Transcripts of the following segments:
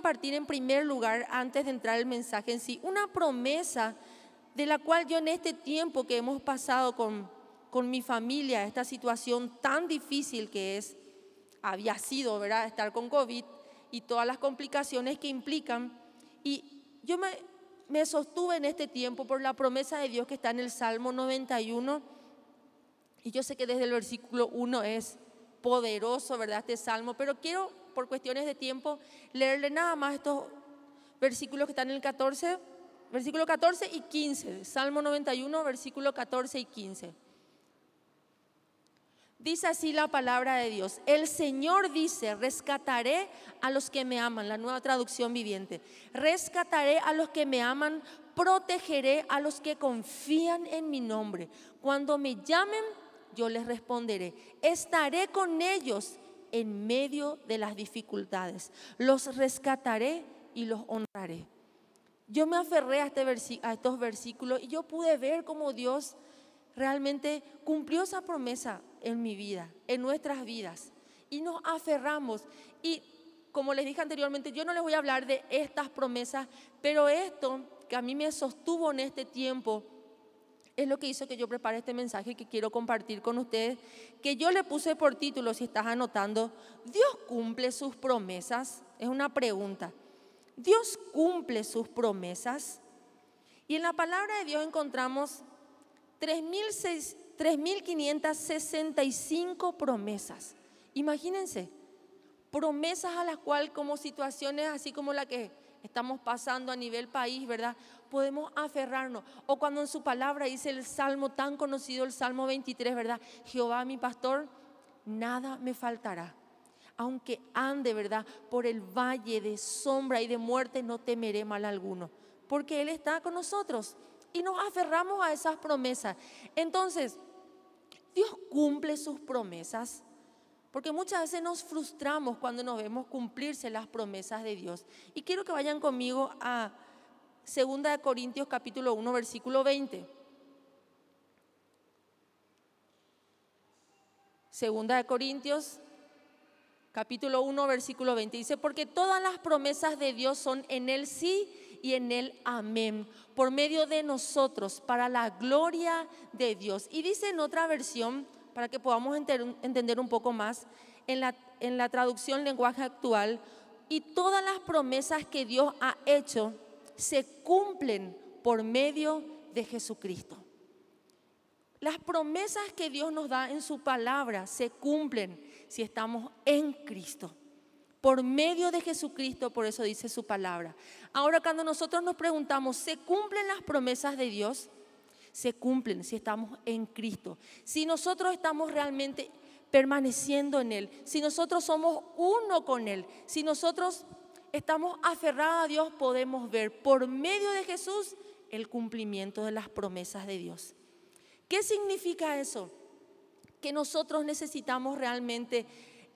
compartir en primer lugar, antes de entrar el mensaje en sí, una promesa de la cual yo en este tiempo que hemos pasado con, con mi familia, esta situación tan difícil que es, había sido, ¿verdad?, estar con COVID y todas las complicaciones que implican. Y yo me, me sostuve en este tiempo por la promesa de Dios que está en el Salmo 91. Y yo sé que desde el versículo 1 es poderoso, ¿verdad? Este salmo, pero quiero, por cuestiones de tiempo, leerle nada más estos versículos que están en el 14, versículo 14 y 15, Salmo 91, versículo 14 y 15. Dice así la palabra de Dios. El Señor dice, rescataré a los que me aman, la nueva traducción viviente. Rescataré a los que me aman, protegeré a los que confían en mi nombre. Cuando me llamen, yo les responderé. Estaré con ellos en medio de las dificultades. Los rescataré y los honraré. Yo me aferré a, este a estos versículos y yo pude ver cómo Dios realmente cumplió esa promesa en mi vida, en nuestras vidas. Y nos aferramos. Y como les dije anteriormente, yo no les voy a hablar de estas promesas, pero esto que a mí me sostuvo en este tiempo es lo que hizo que yo prepare este mensaje que quiero compartir con ustedes, que yo le puse por título, si estás anotando, ¿Dios cumple sus promesas? Es una pregunta. ¿Dios cumple sus promesas? Y en la palabra de Dios encontramos 3.565 promesas. Imagínense, promesas a las cuales como situaciones así como la que estamos pasando a nivel país, ¿verdad? Podemos aferrarnos. O cuando en su palabra dice el salmo tan conocido, el salmo 23, ¿verdad? Jehová mi pastor, nada me faltará. Aunque ande, ¿verdad? Por el valle de sombra y de muerte, no temeré mal alguno. Porque Él está con nosotros y nos aferramos a esas promesas. Entonces, Dios cumple sus promesas. Porque muchas veces nos frustramos cuando nos vemos cumplirse las promesas de Dios. Y quiero que vayan conmigo a 2 Corintios capítulo 1 versículo 20. Segunda de Corintios capítulo 1 versículo 20 dice, porque todas las promesas de Dios son en el sí y en el amén, por medio de nosotros, para la gloria de Dios. Y dice en otra versión, para que podamos entender un poco más, en la, en la traducción lenguaje actual, y todas las promesas que Dios ha hecho se cumplen por medio de Jesucristo. Las promesas que Dios nos da en su palabra se cumplen si estamos en Cristo por medio de Jesucristo, por eso dice su palabra. Ahora cuando nosotros nos preguntamos, ¿se cumplen las promesas de Dios? Se cumplen si estamos en Cristo. Si nosotros estamos realmente permaneciendo en Él, si nosotros somos uno con Él, si nosotros estamos aferrados a Dios, podemos ver por medio de Jesús el cumplimiento de las promesas de Dios. ¿Qué significa eso? Que nosotros necesitamos realmente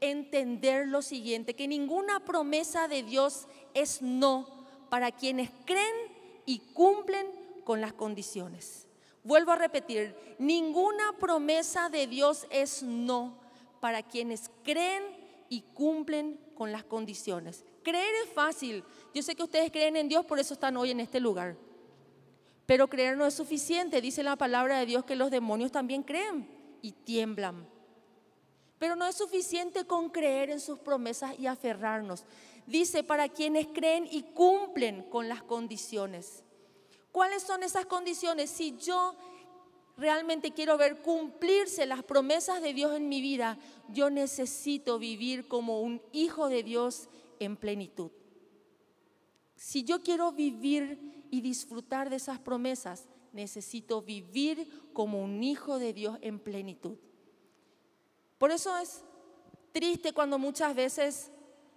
entender lo siguiente, que ninguna promesa de Dios es no para quienes creen y cumplen con las condiciones. Vuelvo a repetir, ninguna promesa de Dios es no para quienes creen y cumplen con las condiciones. Creer es fácil. Yo sé que ustedes creen en Dios, por eso están hoy en este lugar. Pero creer no es suficiente. Dice la palabra de Dios que los demonios también creen y tiemblan. Pero no es suficiente con creer en sus promesas y aferrarnos. Dice, para quienes creen y cumplen con las condiciones. ¿Cuáles son esas condiciones? Si yo realmente quiero ver cumplirse las promesas de Dios en mi vida, yo necesito vivir como un hijo de Dios en plenitud. Si yo quiero vivir y disfrutar de esas promesas, necesito vivir como un hijo de Dios en plenitud. Por eso es triste cuando muchas veces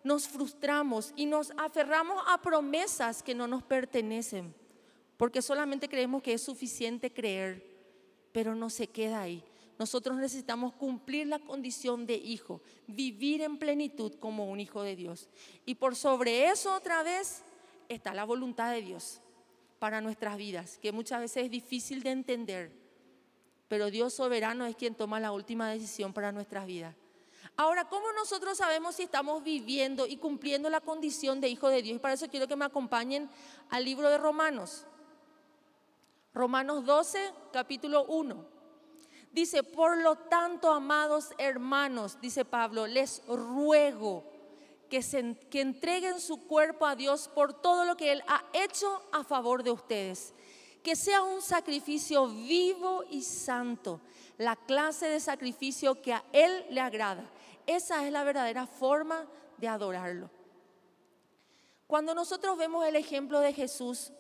nos frustramos y nos aferramos a promesas que no nos pertenecen, porque solamente creemos que es suficiente creer, pero no se queda ahí. Nosotros necesitamos cumplir la condición de hijo, vivir en plenitud como un hijo de Dios. Y por sobre eso otra vez está la voluntad de Dios para nuestras vidas, que muchas veces es difícil de entender pero Dios soberano es quien toma la última decisión para nuestras vidas. Ahora, ¿cómo nosotros sabemos si estamos viviendo y cumpliendo la condición de hijo de Dios? Y para eso quiero que me acompañen al libro de Romanos. Romanos 12, capítulo 1. Dice, por lo tanto, amados hermanos, dice Pablo, les ruego que, se, que entreguen su cuerpo a Dios por todo lo que Él ha hecho a favor de ustedes. Que sea un sacrificio vivo y santo, la clase de sacrificio que a Él le agrada. Esa es la verdadera forma de adorarlo. Cuando nosotros vemos el ejemplo de Jesús,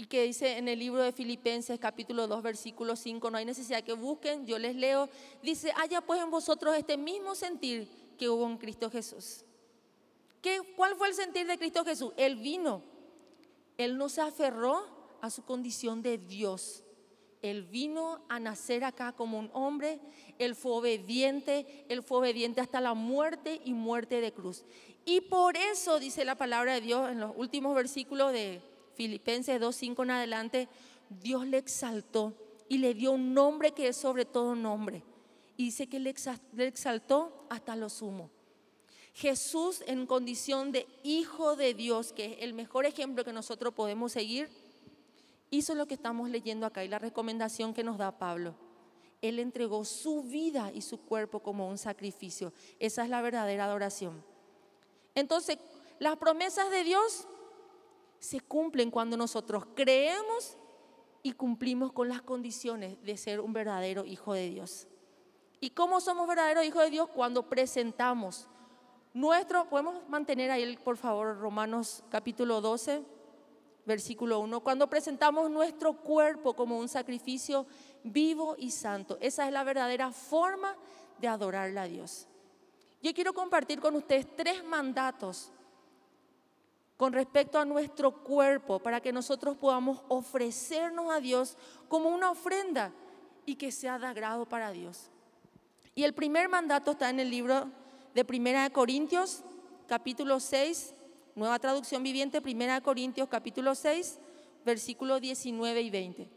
y que dice en el libro de Filipenses capítulo 2 versículo 5, no hay necesidad que busquen, yo les leo, dice, haya pues en vosotros este mismo sentir que hubo en Cristo Jesús. ¿Qué, ¿Cuál fue el sentir de Cristo Jesús? Él vino, él no se aferró a su condición de Dios. Él vino a nacer acá como un hombre, Él fue obediente, Él fue obediente hasta la muerte y muerte de cruz. Y por eso dice la palabra de Dios en los últimos versículos de Filipenses 2.5 en adelante, Dios le exaltó y le dio un nombre que es sobre todo nombre. Y dice que le exaltó hasta lo sumo. Jesús en condición de hijo de Dios, que es el mejor ejemplo que nosotros podemos seguir, hizo lo que estamos leyendo acá y la recomendación que nos da Pablo. Él entregó su vida y su cuerpo como un sacrificio. Esa es la verdadera adoración. Entonces, las promesas de Dios se cumplen cuando nosotros creemos y cumplimos con las condiciones de ser un verdadero hijo de Dios. ¿Y cómo somos verdaderos hijos de Dios? Cuando presentamos nuestro, podemos mantener ahí, por favor, Romanos capítulo 12, versículo 1, cuando presentamos nuestro cuerpo como un sacrificio vivo y santo. Esa es la verdadera forma de adorarle a Dios. Yo quiero compartir con ustedes tres mandatos con respecto a nuestro cuerpo para que nosotros podamos ofrecernos a Dios como una ofrenda y que sea de agrado para Dios. Y el primer mandato está en el libro de Primera de Corintios, capítulo 6, nueva traducción viviente, Primera de Corintios, capítulo 6, versículos 19 y 20.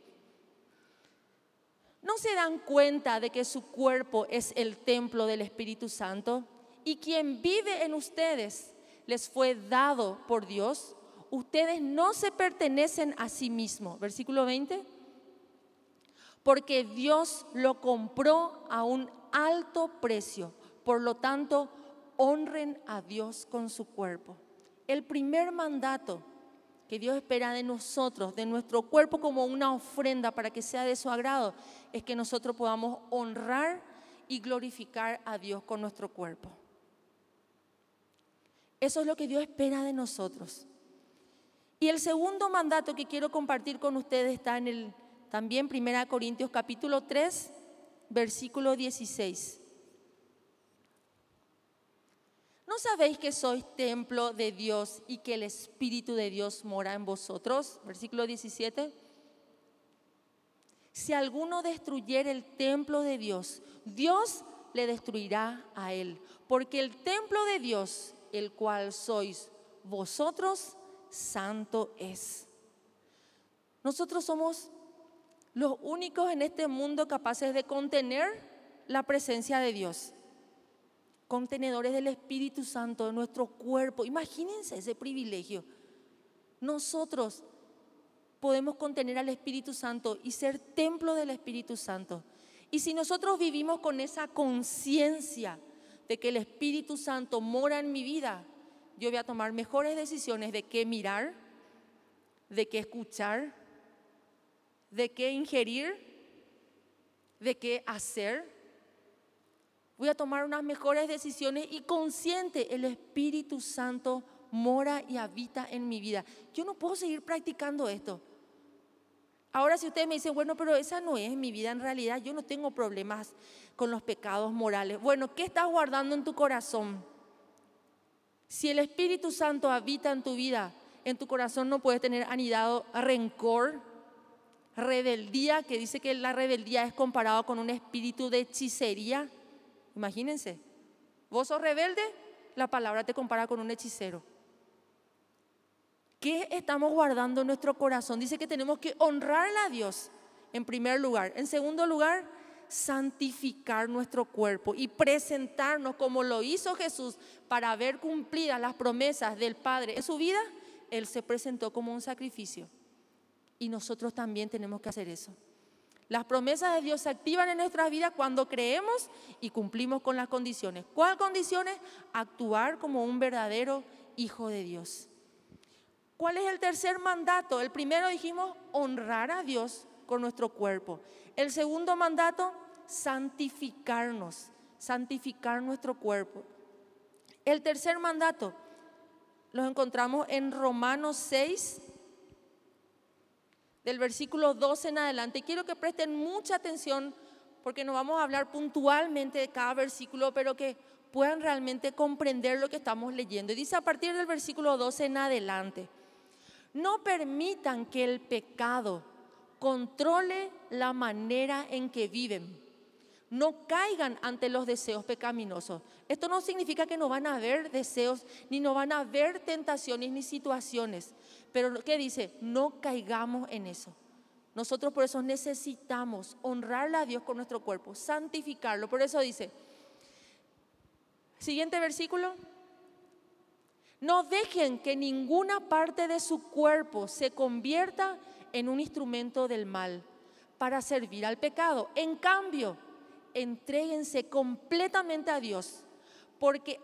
¿No se dan cuenta de que su cuerpo es el templo del Espíritu Santo y quien vive en ustedes les fue dado por Dios, ustedes no se pertenecen a sí mismos. Versículo 20. Porque Dios lo compró a un alto precio. Por lo tanto, honren a Dios con su cuerpo. El primer mandato que Dios espera de nosotros, de nuestro cuerpo como una ofrenda para que sea de su agrado, es que nosotros podamos honrar y glorificar a Dios con nuestro cuerpo. Eso es lo que Dios espera de nosotros. Y el segundo mandato que quiero compartir con ustedes está en el también 1 Corintios capítulo 3, versículo 16. ¿No sabéis que sois templo de Dios y que el Espíritu de Dios mora en vosotros? Versículo 17. Si alguno destruyere el templo de Dios, Dios le destruirá a él, porque el templo de Dios el cual sois vosotros, santo es. Nosotros somos los únicos en este mundo capaces de contener la presencia de Dios. Contenedores del Espíritu Santo de nuestro cuerpo. Imagínense ese privilegio. Nosotros podemos contener al Espíritu Santo y ser templo del Espíritu Santo. Y si nosotros vivimos con esa conciencia, de que el Espíritu Santo mora en mi vida, yo voy a tomar mejores decisiones de qué mirar, de qué escuchar, de qué ingerir, de qué hacer. Voy a tomar unas mejores decisiones y consciente el Espíritu Santo mora y habita en mi vida. Yo no puedo seguir practicando esto. Ahora si ustedes me dicen, bueno, pero esa no es mi vida en realidad, yo no tengo problemas con los pecados morales. Bueno, ¿qué estás guardando en tu corazón? Si el Espíritu Santo habita en tu vida, en tu corazón no puedes tener anidado rencor, rebeldía, que dice que la rebeldía es comparado con un espíritu de hechicería. Imagínense, vos sos rebelde, la palabra te compara con un hechicero. ¿Qué estamos guardando en nuestro corazón? Dice que tenemos que honrarle a Dios en primer lugar. En segundo lugar, santificar nuestro cuerpo y presentarnos como lo hizo Jesús para ver cumplidas las promesas del Padre en su vida, Él se presentó como un sacrificio. Y nosotros también tenemos que hacer eso. Las promesas de Dios se activan en nuestras vidas cuando creemos y cumplimos con las condiciones. ¿Cuáles condiciones? Actuar como un verdadero hijo de Dios. ¿Cuál es el tercer mandato? El primero dijimos honrar a Dios con nuestro cuerpo. El segundo mandato, santificarnos, santificar nuestro cuerpo. El tercer mandato lo encontramos en Romanos 6, del versículo 12 en adelante. Quiero que presten mucha atención porque no vamos a hablar puntualmente de cada versículo, pero que puedan realmente comprender lo que estamos leyendo. Y dice a partir del versículo 12 en adelante, no permitan que el pecado controle la manera en que viven. No caigan ante los deseos pecaminosos. Esto no significa que no van a haber deseos, ni no van a haber tentaciones ni situaciones. Pero ¿qué dice? No caigamos en eso. Nosotros por eso necesitamos honrarle a Dios con nuestro cuerpo, santificarlo. Por eso dice, siguiente versículo, no dejen que ninguna parte de su cuerpo se convierta en un instrumento del mal para servir al pecado. En cambio, entréguense completamente a Dios, porque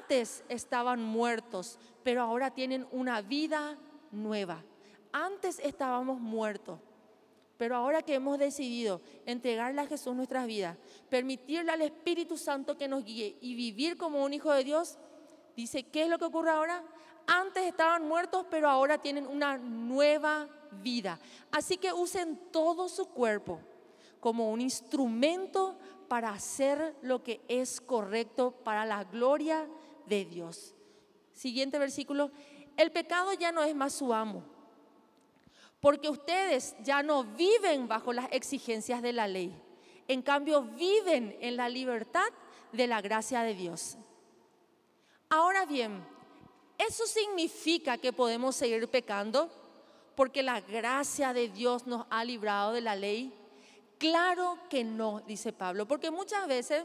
antes estaban muertos, pero ahora tienen una vida nueva. Antes estábamos muertos, pero ahora que hemos decidido entregarle a Jesús nuestras vidas, permitirle al Espíritu Santo que nos guíe y vivir como un hijo de Dios, dice, ¿qué es lo que ocurre ahora? Antes estaban muertos, pero ahora tienen una nueva vida. Así que usen todo su cuerpo como un instrumento para hacer lo que es correcto para la gloria de Dios. Siguiente versículo el pecado ya no es más su amo, porque ustedes ya no viven bajo las exigencias de la ley, en cambio viven en la libertad de la gracia de Dios. Ahora bien, ¿eso significa que podemos seguir pecando porque la gracia de Dios nos ha librado de la ley? Claro que no, dice Pablo, porque muchas veces,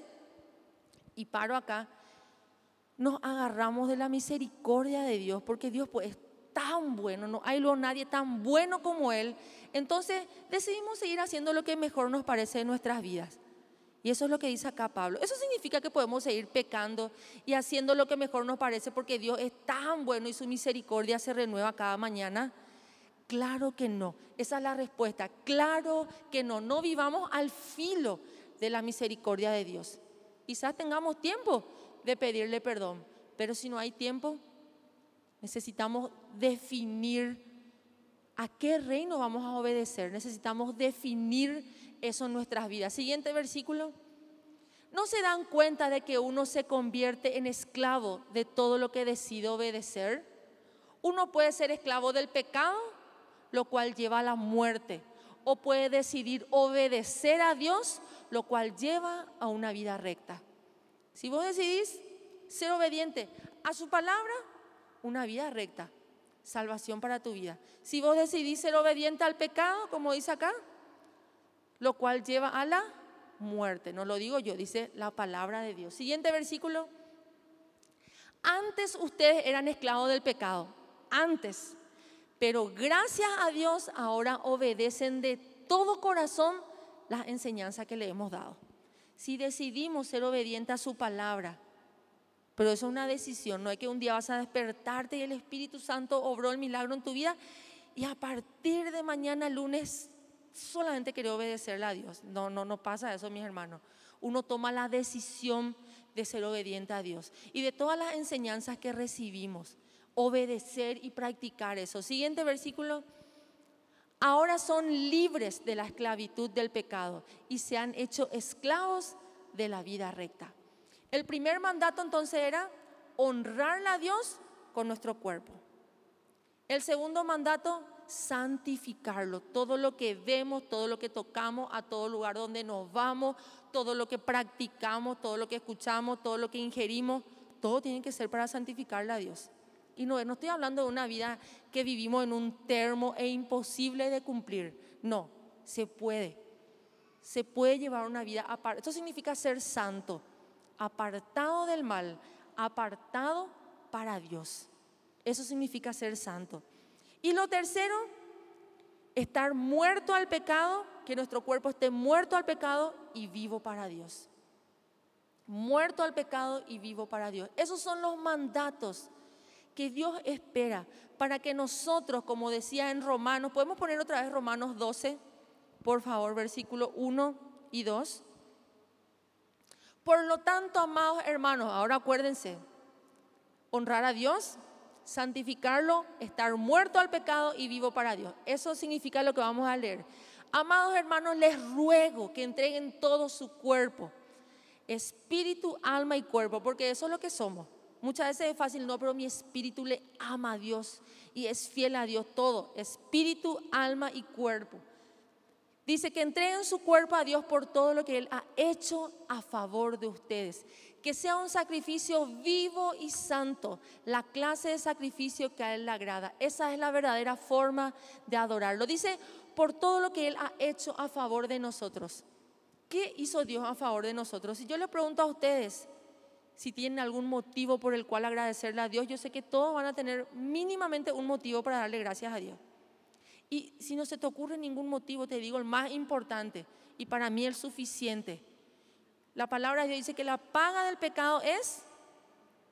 y paro acá, nos agarramos de la misericordia de Dios, porque Dios pues, es tan bueno, no hay luego nadie tan bueno como Él. Entonces decidimos seguir haciendo lo que mejor nos parece en nuestras vidas. Y eso es lo que dice acá Pablo. Eso significa que podemos seguir pecando y haciendo lo que mejor nos parece porque Dios es tan bueno y su misericordia se renueva cada mañana. Claro que no. Esa es la respuesta. Claro que no. No vivamos al filo de la misericordia de Dios. Quizás tengamos tiempo de pedirle perdón. Pero si no hay tiempo, necesitamos definir a qué reino vamos a obedecer. Necesitamos definir eso en nuestras vidas. Siguiente versículo. ¿No se dan cuenta de que uno se convierte en esclavo de todo lo que decide obedecer? Uno puede ser esclavo del pecado, lo cual lleva a la muerte, o puede decidir obedecer a Dios, lo cual lleva a una vida recta. Si vos decidís ser obediente a su palabra, una vida recta, salvación para tu vida. Si vos decidís ser obediente al pecado, como dice acá, lo cual lleva a la muerte. No lo digo yo, dice la palabra de Dios. Siguiente versículo. Antes ustedes eran esclavos del pecado, antes, pero gracias a Dios ahora obedecen de todo corazón las enseñanzas que le hemos dado si decidimos ser obedientes a su palabra. Pero eso es una decisión, no es que un día vas a despertarte y el Espíritu Santo obró el milagro en tu vida y a partir de mañana lunes solamente quiero obedecerle a Dios. No, no, no pasa eso, mis hermanos. Uno toma la decisión de ser obediente a Dios y de todas las enseñanzas que recibimos, obedecer y practicar eso. Siguiente versículo ahora son libres de la esclavitud del pecado y se han hecho esclavos de la vida recta. El primer mandato entonces era honrar a Dios con nuestro cuerpo. El segundo mandato, santificarlo. Todo lo que vemos, todo lo que tocamos, a todo lugar donde nos vamos, todo lo que practicamos, todo lo que escuchamos, todo lo que ingerimos, todo tiene que ser para santificarle a Dios. Y no, estoy hablando de una vida que vivimos en un termo e imposible de cumplir. No, se puede. se puede llevar una vida apartada. Esto significa ser santo, apartado del mal, apartado para Dios. Eso significa ser santo. Y lo tercero, estar muerto al pecado, que nuestro cuerpo esté muerto al pecado y vivo para Dios. Muerto al pecado y vivo para Dios. Esos son los mandatos que Dios espera para que nosotros, como decía en Romanos, podemos poner otra vez Romanos 12, por favor, versículo 1 y 2. Por lo tanto, amados hermanos, ahora acuérdense, honrar a Dios, santificarlo, estar muerto al pecado y vivo para Dios. Eso significa lo que vamos a leer. Amados hermanos, les ruego que entreguen todo su cuerpo, espíritu, alma y cuerpo, porque eso es lo que somos. Muchas veces es fácil, no, pero mi espíritu le ama a Dios y es fiel a Dios todo, espíritu, alma y cuerpo. Dice que entreguen su cuerpo a Dios por todo lo que Él ha hecho a favor de ustedes. Que sea un sacrificio vivo y santo, la clase de sacrificio que a Él le agrada. Esa es la verdadera forma de adorarlo. Dice, por todo lo que Él ha hecho a favor de nosotros. ¿Qué hizo Dios a favor de nosotros? Si yo le pregunto a ustedes si tienen algún motivo por el cual agradecerle a Dios, yo sé que todos van a tener mínimamente un motivo para darle gracias a Dios. Y si no se te ocurre ningún motivo, te digo el más importante y para mí el suficiente. La palabra de Dios dice que la paga del pecado es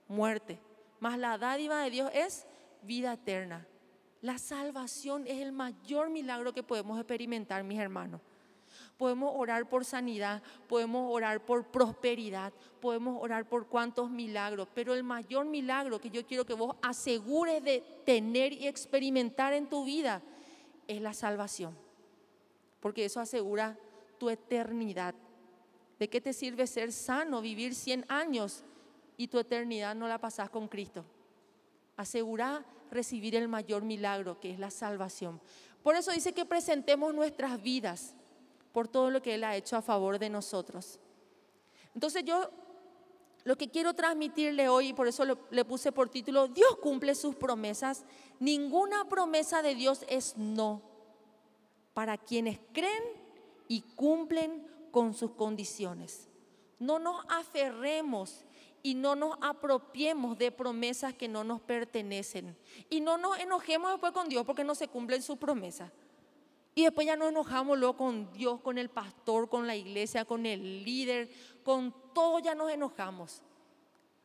muerte, mas la dádiva de Dios es vida eterna. La salvación es el mayor milagro que podemos experimentar, mis hermanos. Podemos orar por sanidad, podemos orar por prosperidad, podemos orar por cuantos milagros, pero el mayor milagro que yo quiero que vos asegures de tener y experimentar en tu vida es la salvación, porque eso asegura tu eternidad. ¿De qué te sirve ser sano, vivir 100 años y tu eternidad no la pasas con Cristo? Asegura recibir el mayor milagro, que es la salvación. Por eso dice que presentemos nuestras vidas por todo lo que Él ha hecho a favor de nosotros. Entonces yo lo que quiero transmitirle hoy, y por eso le puse por título, Dios cumple sus promesas. Ninguna promesa de Dios es no para quienes creen y cumplen con sus condiciones. No nos aferremos y no nos apropiemos de promesas que no nos pertenecen. Y no nos enojemos después con Dios porque no se cumplen sus promesas. Y después ya nos enojamos luego con Dios, con el pastor, con la iglesia, con el líder, con todo ya nos enojamos.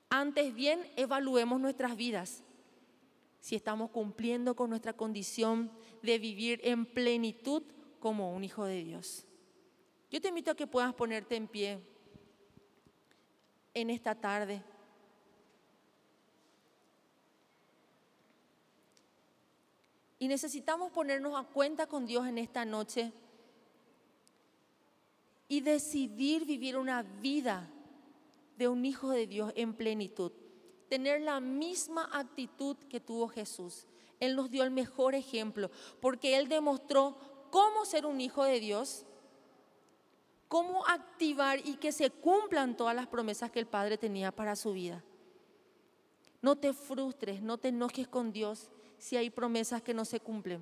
Antes bien, evaluemos nuestras vidas. Si estamos cumpliendo con nuestra condición de vivir en plenitud como un hijo de Dios. Yo te invito a que puedas ponerte en pie en esta tarde. Y necesitamos ponernos a cuenta con Dios en esta noche y decidir vivir una vida de un hijo de Dios en plenitud. Tener la misma actitud que tuvo Jesús. Él nos dio el mejor ejemplo porque Él demostró cómo ser un hijo de Dios, cómo activar y que se cumplan todas las promesas que el Padre tenía para su vida. No te frustres, no te enojes con Dios si hay promesas que no se cumplen.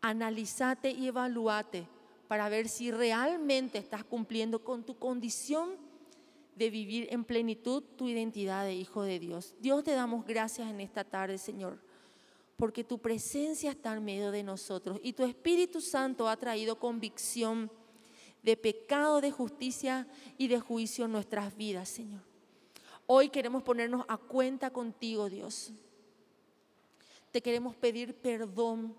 Analízate y evalúate para ver si realmente estás cumpliendo con tu condición de vivir en plenitud tu identidad de hijo de Dios. Dios te damos gracias en esta tarde, Señor, porque tu presencia está en medio de nosotros y tu Espíritu Santo ha traído convicción de pecado, de justicia y de juicio en nuestras vidas, Señor. Hoy queremos ponernos a cuenta contigo, Dios te queremos pedir perdón.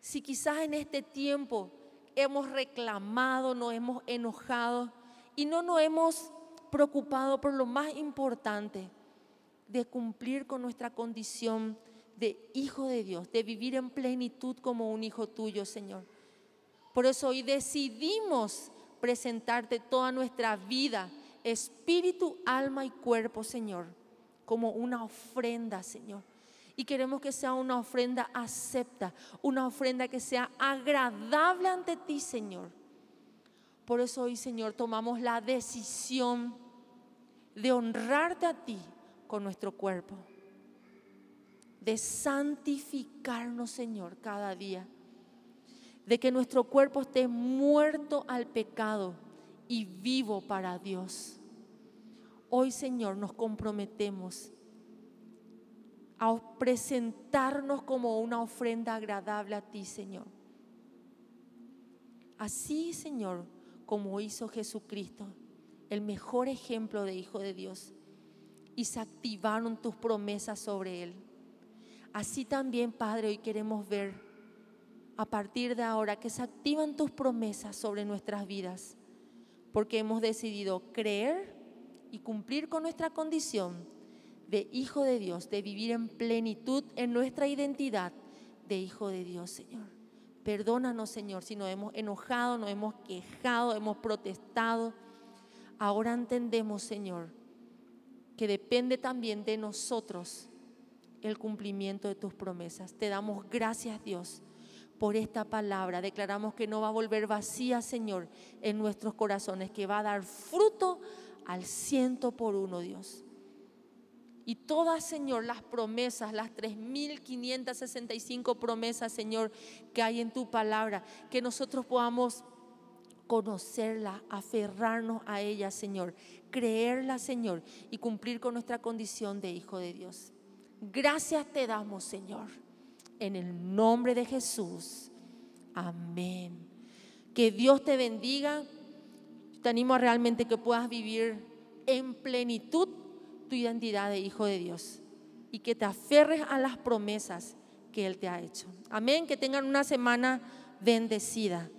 Si quizás en este tiempo hemos reclamado, nos hemos enojado y no nos hemos preocupado por lo más importante, de cumplir con nuestra condición de hijo de Dios, de vivir en plenitud como un hijo tuyo, Señor. Por eso hoy decidimos presentarte toda nuestra vida, espíritu, alma y cuerpo, Señor, como una ofrenda, Señor y queremos que sea una ofrenda acepta, una ofrenda que sea agradable ante ti, Señor. Por eso hoy, Señor, tomamos la decisión de honrarte a ti con nuestro cuerpo, de santificarnos, Señor, cada día, de que nuestro cuerpo esté muerto al pecado y vivo para Dios. Hoy, Señor, nos comprometemos a presentarnos como una ofrenda agradable a ti, Señor. Así, Señor, como hizo Jesucristo, el mejor ejemplo de Hijo de Dios, y se activaron tus promesas sobre Él. Así también, Padre, hoy queremos ver a partir de ahora que se activan tus promesas sobre nuestras vidas, porque hemos decidido creer y cumplir con nuestra condición de hijo de Dios, de vivir en plenitud en nuestra identidad de hijo de Dios, Señor. Perdónanos, Señor, si nos hemos enojado, nos hemos quejado, hemos protestado. Ahora entendemos, Señor, que depende también de nosotros el cumplimiento de tus promesas. Te damos gracias, Dios, por esta palabra. Declaramos que no va a volver vacía, Señor, en nuestros corazones, que va a dar fruto al ciento por uno, Dios. Y todas, Señor, las promesas, las 3.565 promesas, Señor, que hay en tu palabra, que nosotros podamos conocerla, aferrarnos a ella, Señor, creerla, Señor, y cumplir con nuestra condición de hijo de Dios. Gracias te damos, Señor, en el nombre de Jesús. Amén. Que Dios te bendiga. Te animo a realmente que puedas vivir en plenitud tu identidad de hijo de Dios y que te aferres a las promesas que Él te ha hecho. Amén, que tengan una semana bendecida.